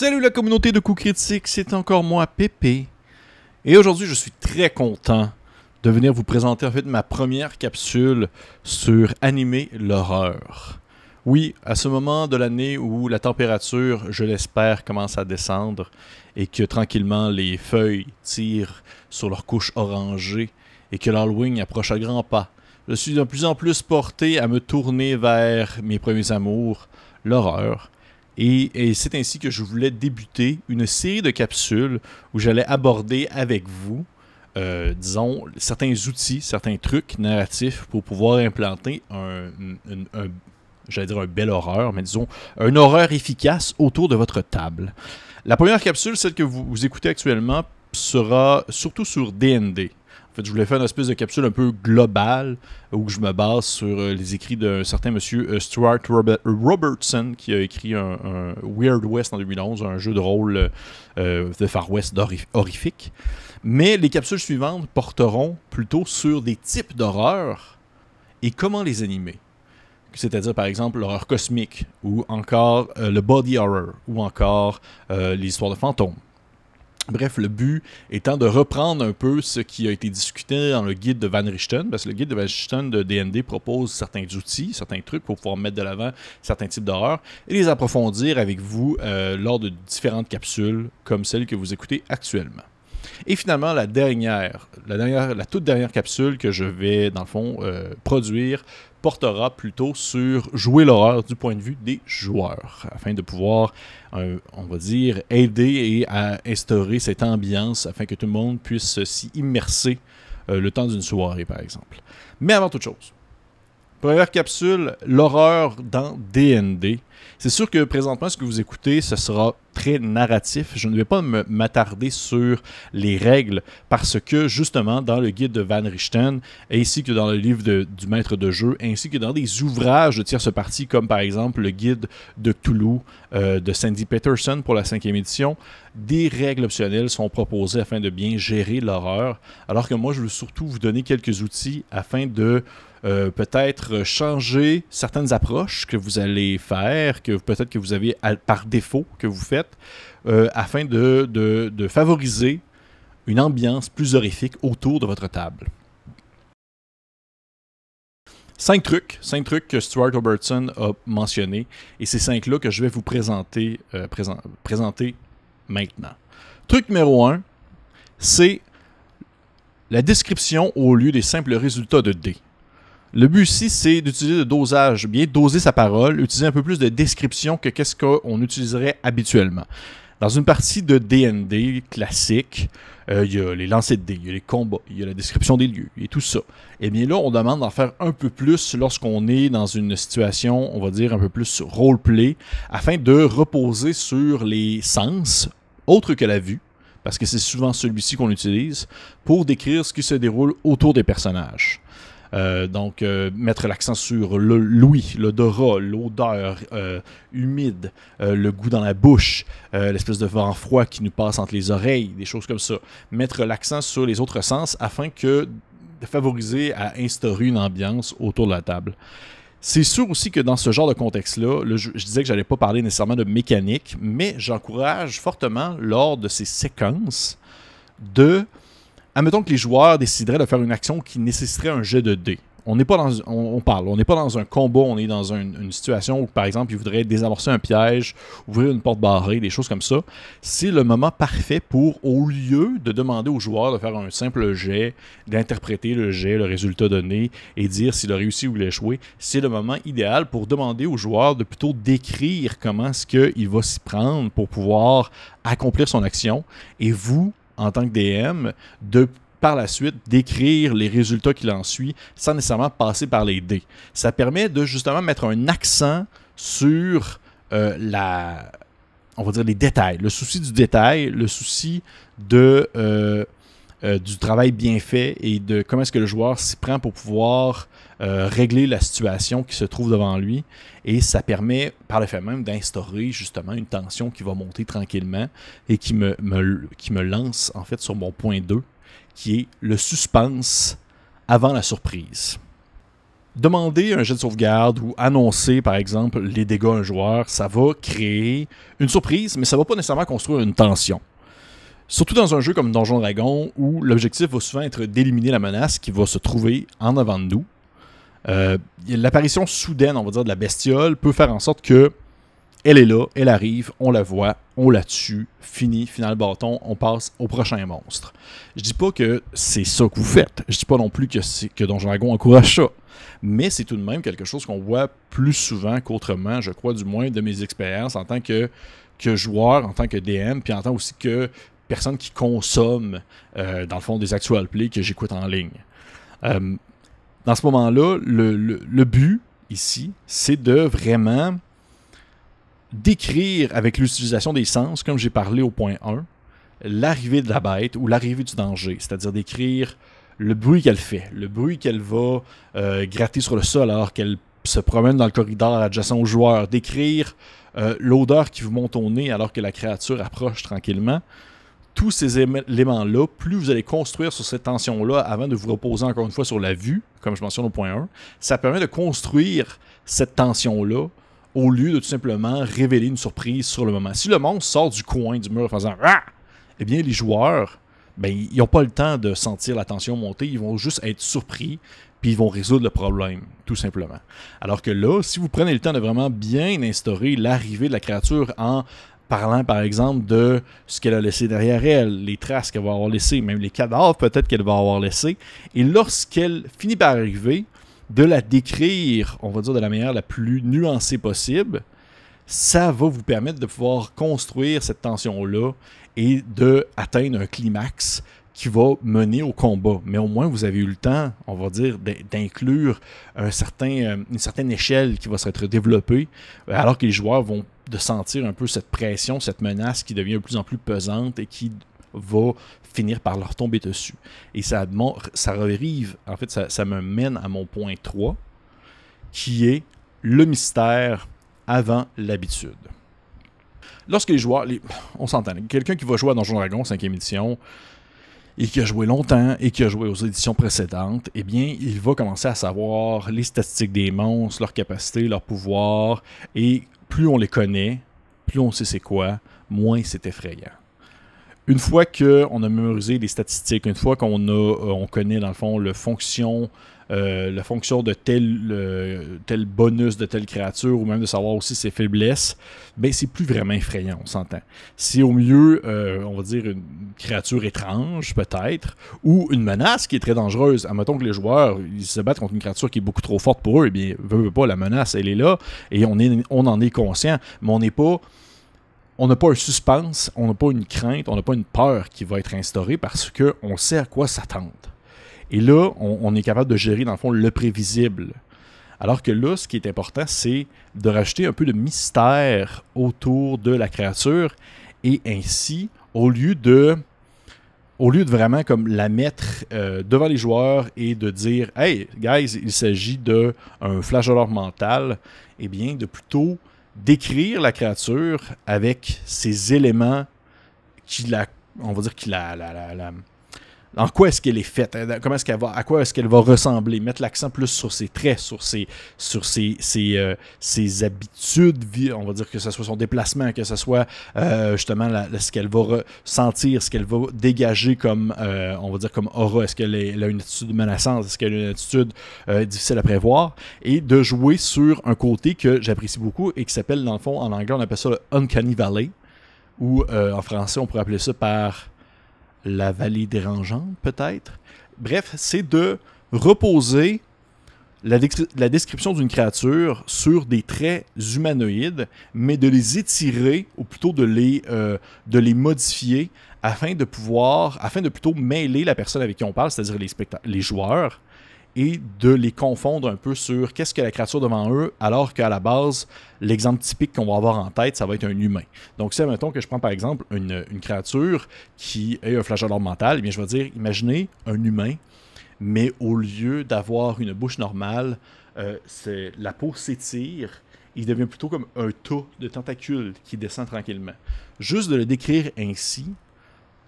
Salut la communauté de coups critiques, c'est encore moi, Pépé. Et aujourd'hui, je suis très content de venir vous présenter en fait ma première capsule sur animer l'horreur. Oui, à ce moment de l'année où la température, je l'espère, commence à descendre et que tranquillement les feuilles tirent sur leur couche orangée et que l'Halloween approche à grands pas, je suis de plus en plus porté à me tourner vers mes premiers amours, l'horreur. Et, c'est ainsi que je voulais débuter une série de capsules où j'allais aborder avec vous, euh, disons, certains outils, certains trucs narratifs pour pouvoir implanter un, j'allais dire un bel horreur, mais disons un horreur efficace autour de votre table. La première capsule, celle que vous, vous écoutez actuellement, sera surtout sur DND. Je voulais faire une espèce de capsule un peu globale où je me base sur euh, les écrits d'un certain monsieur euh, Stuart Robertson qui a écrit un, Weird West en 2011, un jeu de rôle euh, de Far West horrifique. Mais les capsules suivantes porteront plutôt sur des types d'horreur et comment les animer. C'est-à-dire, par exemple, l'horreur cosmique, ou encore le body horror, ou encore les histoires de fantômes. Bref, le but étant de reprendre un peu ce qui a été discuté dans le guide de Van Richten, parce que le guide de Van Richten de DND propose certains outils, certains trucs pour pouvoir mettre de l'avant certains types d'horreurs et les approfondir avec vous euh, lors de différentes capsules comme celle que vous écoutez actuellement. Et finalement, la dernière, la toute dernière capsule que je vais, dans le fond, euh, produire portera plutôt sur jouer l'horreur du point de vue des joueurs, afin de pouvoir, euh, on va dire, aider et à instaurer cette ambiance afin que tout le monde puisse s'y immerser euh, le temps d'une soirée, par exemple. Mais avant toute chose, première capsule, l'horreur dans DND. C'est sûr que présentement, ce que vous écoutez, ce sera très narratif. Je ne vais pas m'attarder sur les règles parce que justement dans le guide de Van Richten, ainsi que dans le livre du maître de jeu, ainsi que dans des ouvrages de tierce partie comme par exemple le guide de Toulouse euh, de Sandy Peterson pour la cinquième édition, des règles optionnelles sont proposées afin de bien gérer l'horreur. Alors que moi, je veux surtout vous donner quelques outils afin de euh, peut-être changer certaines approches que vous allez faire, que peut-être que vous avez par défaut que vous faites euh, afin de, favoriser une ambiance plus horrifique autour de votre table? Cinq trucs, cinq trucs que Stuart Robertson a mentionnés, et ces cinq-là que je vais vous présenter, euh, présenter maintenant. Truc numéro un, c'est la description au lieu des simples résultats de D. Le but ici, c'est d'utiliser le dosage, bien doser sa parole, utiliser un peu plus de description que qu'est-ce qu'on utiliserait habituellement. Dans une partie de DND classique, euh, il y a les lancers de dés, il y a les combats, il y a la description des lieux et tout ça. Et eh bien là, on demande d'en faire un peu plus lorsqu'on est dans une situation, on va dire, un peu plus roleplay, afin de reposer sur les sens, autres que la vue, parce que c'est souvent celui-ci qu'on utilise, pour décrire ce qui se déroule autour des personnages. Euh, donc, euh, mettre l'accent sur le l'ouïe, l'odorat, l'odeur euh, humide, le goût dans la bouche, l'espèce de vent froid qui nous passe entre les oreilles, des choses comme ça. Mettre l'accent sur les autres sens afin de favoriser à instaurer une ambiance autour de la table. C'est sûr aussi que dans ce genre de contexte-là, je, je, disais que j'allais pas parler nécessairement de mécanique, mais j'encourage fortement lors de ces séquences de admettons que les joueurs décideraient de faire une action qui nécessiterait un jet de dés. On n'est pas dans, parle, on n'est pas dans un combat, on est dans une, situation où, par exemple, ils voudraient désamorcer un piège, ouvrir une porte barrée, des choses comme ça. C'est le moment parfait pour, au lieu de demander aux joueurs de faire un simple jet, d'interpréter le jet, le résultat donné et dire s'il a réussi ou il a échoué, c'est le moment idéal pour demander aux joueurs de plutôt décrire comment est-ce qu'il va s'y prendre pour pouvoir accomplir son action. Et vous, en tant que DM de par la suite d'écrire les résultats qu'il en suit sans nécessairement passer par les dés. Ça permet de justement mettre un accent sur euh, la, on va dire les détails, le souci du détail, le souci de euh, euh, du travail bien fait et de comment est-ce que le joueur s'y prend pour pouvoir euh, régler la situation qui se trouve devant lui. Et ça permet par le fait même d'instaurer justement une tension qui va monter tranquillement et qui me, lance en fait sur mon point 2, qui est le suspense avant la surprise. demander un jet de sauvegarde ou annoncer, par exemple, les dégâts à un joueur, ça va créer une surprise, mais ça va pas nécessairement construire une tension. Surtout dans un jeu comme Donjon Dragon, où l'objectif va souvent être d'éliminer la menace qui va se trouver en avant de nous. Euh, l'apparition soudaine, on va dire, de la bestiole peut faire en sorte que elle est là, elle arrive, on la voit, on la tue, fini, final bâton, on passe au prochain monstre. Je dis pas que c'est ça que vous faites. Je dis pas non plus que, que Donjon Dragon encourage ça. Mais c'est tout de même quelque chose qu'on voit plus souvent qu'autrement, je crois, du moins de mes expériences en tant que, que joueur, en tant que DM, puis en tant aussi que personne qui consomme, euh, dans le fond, des actual plays que j'écoute en ligne. Euh, dans ce moment-là, le, but ici, c'est de vraiment décrire avec l'utilisation des sens, comme j'ai parlé au point 1, l'arrivée de la bête ou l'arrivée du danger, c'est-à-dire décrire le bruit qu'elle fait, le bruit qu'elle va euh, gratter sur le sol alors qu'elle se promène dans le corridor adjacent au joueur, décrire l'odeur qui vous monte au nez alors que la créature approche tranquillement. Tous ces éléments-là, plus vous allez construire sur cette tension-là avant de vous reposer encore une fois sur la vue, comme je mentionne au point 1, ça permet de construire cette tension-là au lieu de tout simplement révéler une surprise sur le moment. Si le monstre sort du coin du mur en faisant ah! eh bien, les joueurs, ben, ils n'ont pas le temps de sentir la tension monter, ils vont juste être surpris, puis ils vont résoudre le problème, tout simplement. Alors que là, si vous prenez le temps de vraiment bien instaurer l'arrivée de la créature en parlant par exemple de ce qu'elle a laissé derrière elle, les traces qu'elle va avoir laissées, même les cadavres peut-être qu'elle va avoir laissés, et lorsqu'elle finit par arriver, de la décrire, on va dire de la manière la plus nuancée possible, ça va vous permettre de pouvoir construire cette tension-là et d'atteindre un climax qui va mener au combat. Mais au moins, vous avez eu le temps, on va dire, d'inclure euh, une certaine échelle qui va s'être développée, euh, alors que les joueurs vont de sentir un peu cette pression, cette menace qui devient de plus en plus pesante et qui va finir par leur tomber dessus. Et ça, ça arrive, en fait, ça, me mène à mon point 3, qui est le mystère avant l'habitude. Lorsque les joueurs, on s'entend, quelqu'un qui va jouer à Donjon Dragon 5e édition, et qui a joué longtemps et qui a joué aux éditions précédentes, eh bien, il va commencer à savoir les statistiques des monstres, leurs capacités, leurs pouvoirs, et plus on les connaît, plus on sait c'est quoi, moins c'est effrayant. Une fois qu'on a mémorisé les statistiques, une fois qu'on euh, on connaît dans le fond le fonction, euh, la fonction de tel, bonus de telle créature, ou même de savoir aussi ses faiblesses, ben c'est plus vraiment effrayant, on s'entend. C'est au mieux, euh, on va dire, une créature étrange, peut-être, ou une menace qui est très dangereuse. Admettons que les joueurs, ils se battent contre une créature qui est beaucoup trop forte pour eux, eh bien, veut, pas, la menace, elle est là, et on, on en est conscient, mais on n'est pas on n'a pas un suspense, on n'a pas une crainte, on n'a pas une peur qui va être instaurée parce qu'on sait à quoi s'attendre. Et là, on, est capable de gérer, dans le fond, le prévisible. Alors que là, ce qui est important, c'est de rajouter un peu de mystère autour de la créature et ainsi, au lieu de au lieu de vraiment comme la mettre euh, devant les joueurs et de dire Hey, guys, il s'agit d'un flageolant mental, eh bien, de plutôt décrire la créature avec ces éléments qui la, on va dire, qui la, en quoi est-ce qu'elle est faite, hein, comment est-ce qu'elle va, à quoi est-ce qu'elle va ressembler, mettre l'accent plus sur ses traits, sur ses, sur ses, ses, euh, ses, habitudes, on va dire que ce soit son déplacement, que ce soit euh, justement ce qu'elle va ressentir, ce qu'elle va dégager comme, euh, on va dire comme aura, est-ce qu'elle a une attitude menaçante, est-ce qu'elle a une attitude difficile à prévoir, et de jouer sur un côté que j'apprécie beaucoup et qui s'appelle dans le fond, en anglais on appelle ça le Uncanny Valley, ou en français on pourrait appeler ça par la vallée dérangeante, peut-être. Bref, c'est de reposer la, description d'une créature sur des traits humanoïdes, mais de les étirer, ou plutôt de les, euh, de les modifier, afin de pouvoir, afin de plutôt mêler la personne avec qui on parle, c'est-à-dire les, les joueurs, et de les confondre un peu sur qu'est-ce que la créature devant eux, alors qu'à la base, l'exemple typique qu'on va avoir en tête, ça va être un humain. Donc, si, mettons que je prends par exemple une, créature qui est un flageolant mental, eh bien, je vais dire, imaginez un humain, mais au lieu d'avoir une bouche normale, euh, la peau s'étire, il devient plutôt comme un tas de tentacules qui descend tranquillement. Juste de le décrire ainsi,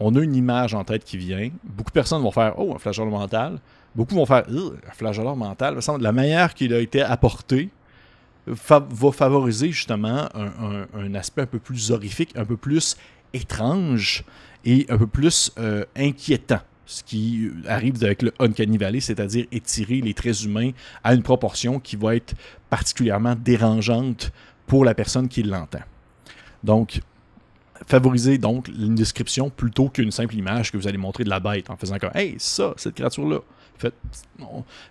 on a une image en tête qui vient. Beaucoup de personnes vont faire Oh, un flageolant mental beaucoup vont faire un flageolet mental. La manière qu'il a été apporté va favoriser justement un, aspect un peu plus horrifique, un peu plus étrange et un peu plus euh, inquiétant. Ce qui arrive avec le Uncanny Valley, c'est-à-dire étirer les traits humains à une proportion qui va être particulièrement dérangeante pour la personne qui l'entend. Donc, favoriser donc une description plutôt qu'une simple image que vous allez montrer de la bête en faisant comme Hey, ça, cette créature-là. Fait,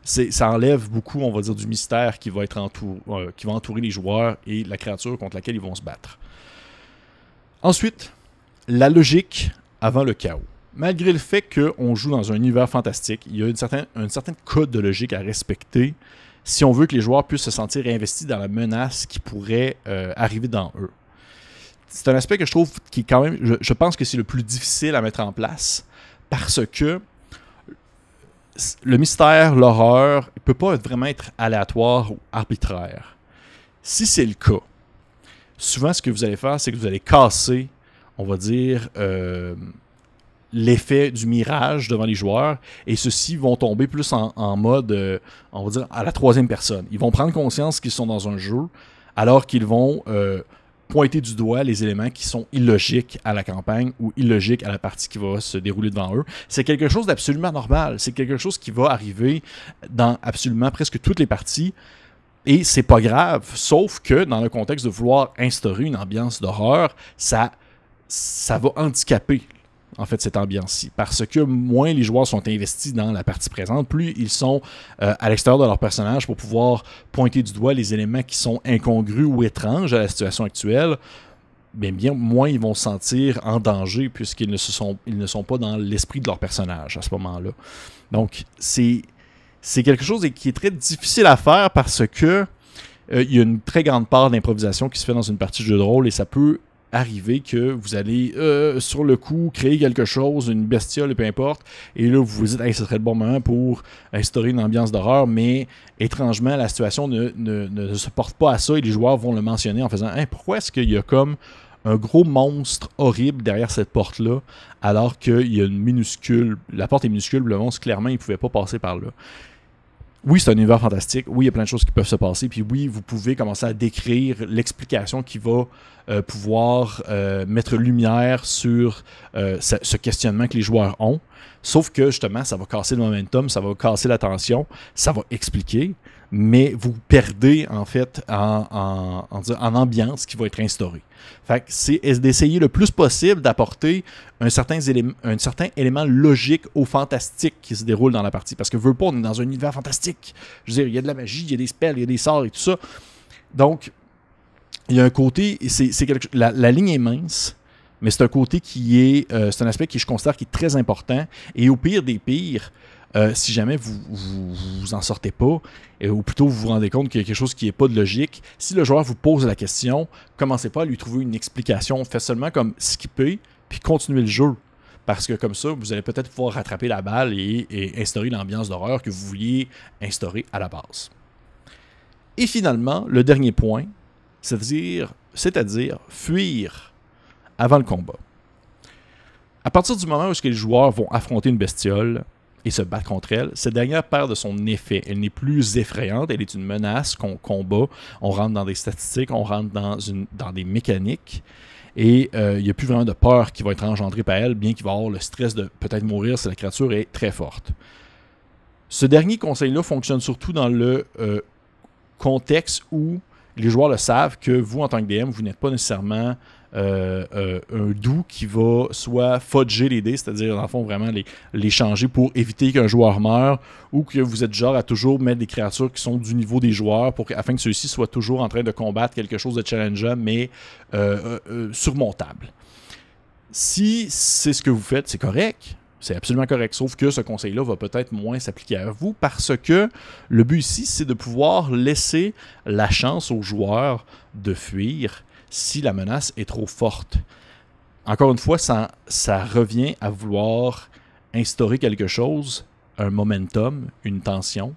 ça enlève beaucoup, on va dire, du mystère qui va, être euh, entourer les joueurs et la créature contre laquelle ils vont se battre. Ensuite, la logique avant le chaos. Malgré le fait qu'on joue dans un univers fantastique, il y a une certaine, code de logique à respecter si on veut que les joueurs puissent se sentir investis dans la menace qui pourrait euh, arriver dans eux. C'est un aspect que je trouve qui est quand même, je pense que c'est le plus difficile à mettre en place parce que le mystère, l'horreur, ne peut pas vraiment être aléatoire ou arbitraire. Si c'est le cas, souvent ce que vous allez faire, c'est que vous allez casser, on va dire, euh, l'effet du mirage devant les joueurs, et ceux-ci vont tomber plus en, mode, euh, on va dire, à la troisième personne. Ils vont prendre conscience qu'ils sont dans un jeu, alors qu'ils vont euh, pointer du doigt les éléments qui sont illogiques à la campagne ou illogiques à la partie qui va se dérouler devant eux. C'est quelque chose d'absolument normal. C'est quelque chose qui va arriver dans absolument presque toutes les parties. Et c'est pas grave, sauf que dans le contexte de vouloir instaurer une ambiance d'horreur, ça, ça va handicaper en fait, cette ambiance-ci. Parce que moins les joueurs sont investis dans la partie présente, plus ils sont euh, à l'extérieur de leur personnage pour pouvoir pointer du doigt les éléments qui sont incongrus ou étranges à la situation actuelle. Bien, moins ils vont se sentir en danger puisqu'ils ne, sont, pas dans l'esprit de leur personnage à ce moment-là. Donc, c'est, c'est quelque chose qui est très difficile à faire parce que euh, il y a une très grande part d'improvisation qui se fait dans une partie de jeu de rôle et ça peut arriver que vous allez euh, sur le coup créer quelque chose, une bestiole, peu importe, et là vous vous dites, hey, ce serait le bon moment pour instaurer une ambiance d'horreur, mais étrangement, la situation ne, se porte pas à ça et les joueurs vont le mentionner en faisant, hey, pourquoi est-ce qu'il y a comme un gros monstre horrible derrière cette porte-là, alors qu'il y a une minuscule, la porte est minuscule, le monstre, clairement, il ne pouvait pas passer par là? Oui, c'est un univers fantastique. Oui, il y a plein de choses qui peuvent se passer. Puis oui, vous pouvez commencer à décrire l'explication qui va euh, pouvoir euh, mettre lumière sur euh, ce, questionnement que les joueurs ont. Sauf que justement, ça va casser le momentum, ça va casser l'attention, ça va expliquer, mais vous perdez en fait en, en, ambiance qui va être instaurée. Fait c'est d'essayer le plus possible d'apporter un certain, élément, un certain élément logique au fantastique qui se déroule dans la partie. Parce que veut pas, on est dans un univers fantastique. Je veux dire, il y a de la magie, il y a des spells, il y a des sorts et tout ça. Donc, il y a un côté, c'est, la, ligne est mince, mais c'est un côté qui est, euh, c'est un aspect qui je considère qui est très important. Et au pire des pires, euh, si jamais vous, vous, en sortez pas, ou plutôt vous vous rendez compte qu'il y a quelque chose qui n'est pas de logique, si le joueur vous pose la question, commencez pas à lui trouver une explication. Faites seulement comme skipper, puis continuez le jeu. Parce que comme ça, vous allez peut-être pouvoir rattraper la balle et, et instaurer l'ambiance d'horreur que vous vouliez instaurer à la base. Et finalement, le dernier point, c'est-à-dire, c'est-à-dire fuir avant le combat. À partir du moment où les joueurs vont affronter une bestiole et se battre contre elle, cette dernière perd de son effet. Elle n'est plus effrayante, elle est une menace qu'on combat. On rentre dans des statistiques, on rentre dans, une, dans des mécaniques. Et euh, il n'y a plus vraiment de peur qui va être engendrée par elle, bien qu'il va avoir le stress de peut-être mourir si la créature est très forte. Ce dernier conseil-là fonctionne surtout dans le euh, contexte où les joueurs le savent que vous, en tant que DM, vous n'êtes pas nécessairement euh, euh, un doux qui va soit fudger les dés, c'est-à-dire, dans le fond, vraiment les, changer pour éviter qu'un joueur meure, ou que vous êtes genre à toujours mettre des créatures qui sont du niveau des joueurs pour, afin que ceux-ci soient toujours en train de combattre quelque chose de challengeant, mais euh, surmontable. Si c'est ce que vous faites, c'est correct. C'est absolument correct. Sauf que ce conseil-là va peut-être moins s'appliquer à vous parce que le but ici, c'est de pouvoir laisser la chance aux joueurs de fuir si la menace est trop forte. Encore une fois, ça, ça revient à vouloir instaurer quelque chose, un momentum, une tension.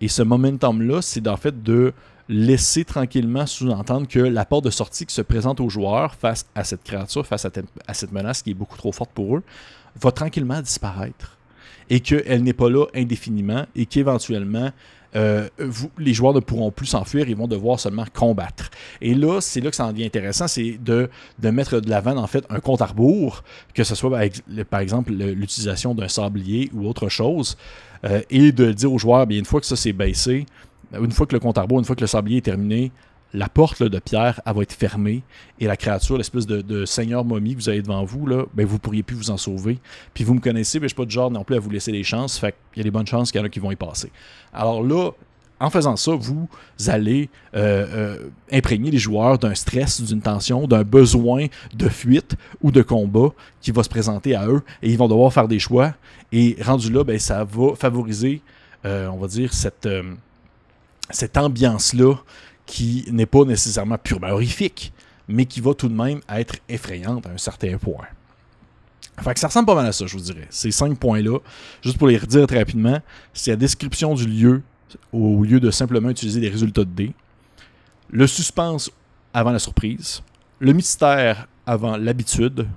Et ce momentum-là, c'est en fait de laisser tranquillement sous-entendre que la porte de sortie qui se présente aux joueurs face à cette créature, face à, cette menace qui est beaucoup trop forte pour eux, va tranquillement disparaître. et qu'elle n'est pas là indéfiniment et qu'éventuellement, euh, les joueurs ne pourront plus s'enfuir, ils vont devoir seulement combattre. Et là, c'est là que ça en devient intéressant, c'est de, de, mettre de l'avant en fait un compte à rebours, que ce soit par exemple l'utilisation d'un sablier ou autre chose, euh, et de dire aux joueurs, bien une fois que ça s'est baissé, une fois que le compte à rebours, une fois que le sablier est terminé, la porte de pierre, elle va être fermée et la créature, l'espèce de, seigneur momie que vous avez devant vous, là, ben, vous pourriez plus vous en sauver. Puis vous me connaissez, mais je ne suis pas de genre non plus à vous laisser des chances. Fait y a des bonnes chances qu'il y en a qui vont y passer. Alors là, en faisant ça, vous allez euh, euh, imprégner les joueurs d'un stress, d'une tension, d'un besoin de fuite ou de combat qui va se présenter à eux et ils vont devoir faire des choix. Et rendu là, ben, ça va favoriser, euh, on va dire, cette, cette ambiance-là qui n'est pas nécessairement purement horrifique, mais qui va tout de même être effrayante à un certain point. Fait que ça ressemble pas mal à ça, je vous dirais. Ces cinq points-là, juste pour les redire très rapidement, c'est la description du lieu au lieu de simplement utiliser des résultats de dés, le suspense avant la surprise, le mystère avant l'habitude,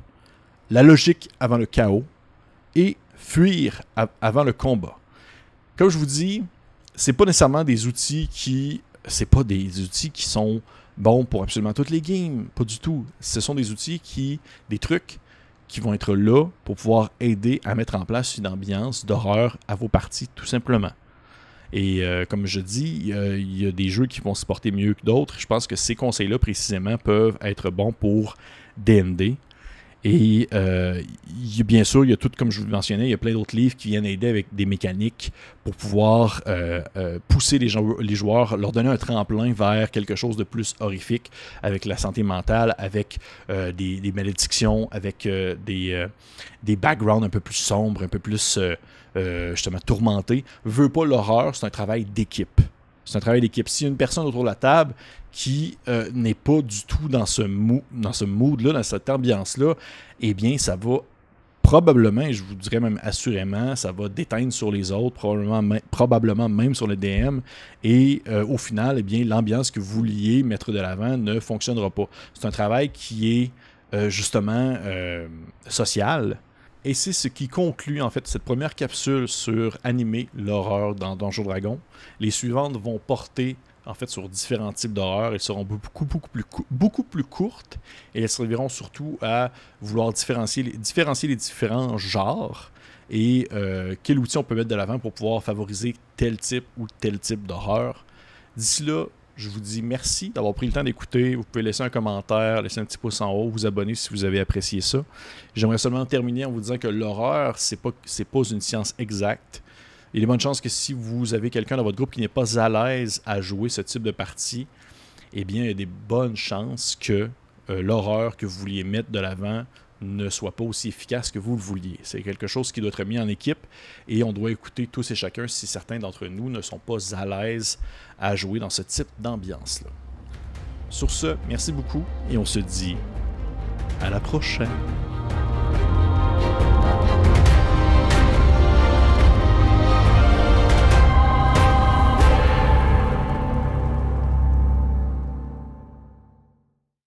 la logique avant le chaos et fuir avant le combat. Comme je vous dis, c'est pas nécessairement des outils qui c'est pas des outils qui sont bons pour absolument toutes les games, pas du tout. Ce sont des outils qui, des trucs qui vont être là pour pouvoir aider à mettre en place une ambiance d'horreur à vos parties, tout simplement. Et euh, comme je dis, il y a des jeux qui vont se porter mieux que d'autres. Je pense que ces conseils-là, précisément, peuvent être bons pour DND. Et euh, bien sûr, il y a tout, comme je vous le mentionnais, il y a plein d'autres livres qui viennent aider avec des mécaniques pour pouvoir euh, euh, pousser les, les, joueurs, leur donner un tremplin vers quelque chose de plus horrifique avec la santé mentale, avec des, malédictions, avec des, backgrounds un peu plus sombres, un peu plus justement tourmentés. Veux pas l'horreur, c'est un travail d'équipe. C'est un travail d'équipe. Si une personne autour de la table qui euh, n'est pas du tout dans ce, dans ce mood-là, dans cette ambiance-là, eh bien, ça va probablement, je vous dirais même assurément, ça va déteindre sur les autres, probablement, probablement même sur le DM, et euh, au final, eh bien, l'ambiance que vous vouliez mettre de l'avant ne fonctionnera pas. C'est un travail qui est euh, justement social, et c'est ce qui conclut en fait cette première capsule sur animer l'horreur dans Donjon Dragon. Les suivantes vont porter en fait sur différents types d'horreurs. Elles seront beaucoup, plus, courtes et elles serviront surtout à vouloir différencier, différencier les différents genres et euh, quel outil on peut mettre de l'avant pour pouvoir favoriser tel type ou tel type d'horreur. D'ici là, je vous dis merci d'avoir pris le temps d'écouter. Vous pouvez laisser un commentaire, laisser un petit pouce en haut, vous abonner si vous avez apprécié ça. J'aimerais seulement terminer en vous disant que l'horreur, c'est pas, pas une science exacte il de bonnes chances que si vous avez quelqu'un dans votre groupe qui n'est pas à l'aise à jouer ce type de partie, eh bien, il y a des bonnes chances que euh, l'horreur que vous vouliez mettre de l'avant ne soit pas aussi efficace que vous le vouliez. C'est quelque chose qui doit être mis en équipe et on doit écouter tous et chacun si certains d'entre nous ne sont pas à l'aise à jouer dans ce type d'ambiance-là. Sur ce, merci beaucoup et on se dit à la prochaine.